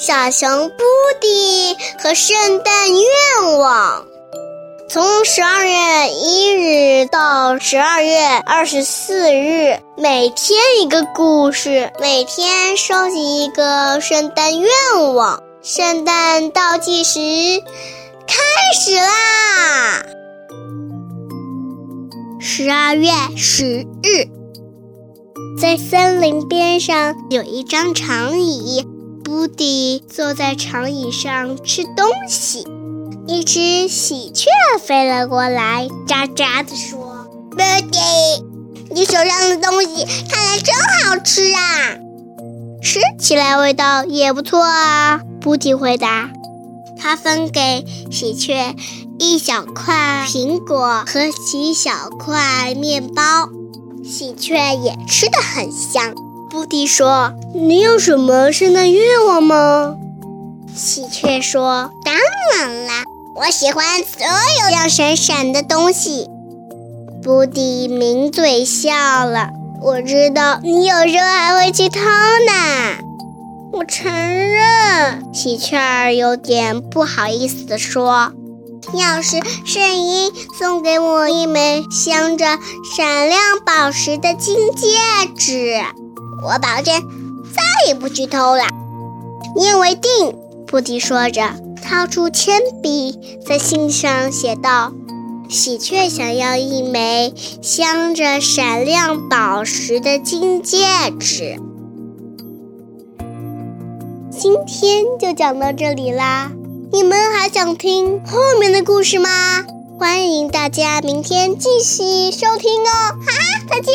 小熊布迪和圣诞愿望。从十二月一日到十二月二十四日，每天一个故事，每天收集一个圣诞愿望。圣诞倒计时开始啦！十二月十日，在森林边上有一张长椅，布迪坐在长椅上吃东西。一只喜鹊飞了过来，喳喳地说：“布迪，你手上的东西看来真好吃啊，吃起来味道也不错啊。”布迪回答。他分给喜鹊一小块苹果和几小块面包，喜鹊也吃得很香。布迪说：“你有什么圣诞愿望吗？”喜鹊说：“当然啦。”我喜欢所有亮闪闪的东西。布迪抿嘴笑了。我知道你有时候还会去偷呢。我承认。喜鹊儿有点不好意思地说：“要是圣婴送给我一枚镶着闪亮宝石的金戒指，我保证再也不去偷了。”言为定。布迪说着。掏出铅笔，在信上写道：“喜鹊想要一枚镶着闪亮宝石的金戒指。”今天就讲到这里啦，你们还想听后面的故事吗？欢迎大家明天继续收听哦！哈哈，再见。